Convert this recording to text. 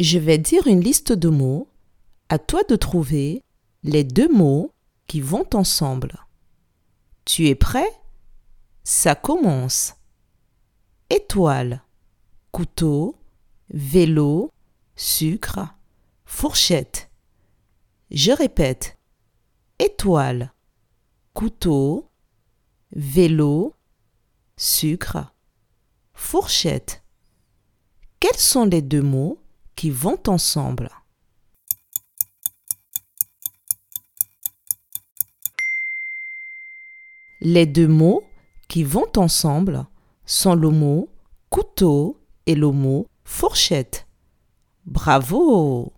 Je vais dire une liste de mots. À toi de trouver les deux mots qui vont ensemble. Tu es prêt? Ça commence. Étoile, couteau, vélo, sucre, fourchette. Je répète. Étoile, couteau, vélo, sucre, fourchette. Quels sont les deux mots qui vont ensemble Les deux mots qui vont ensemble sont le mot couteau et le mot fourchette. Bravo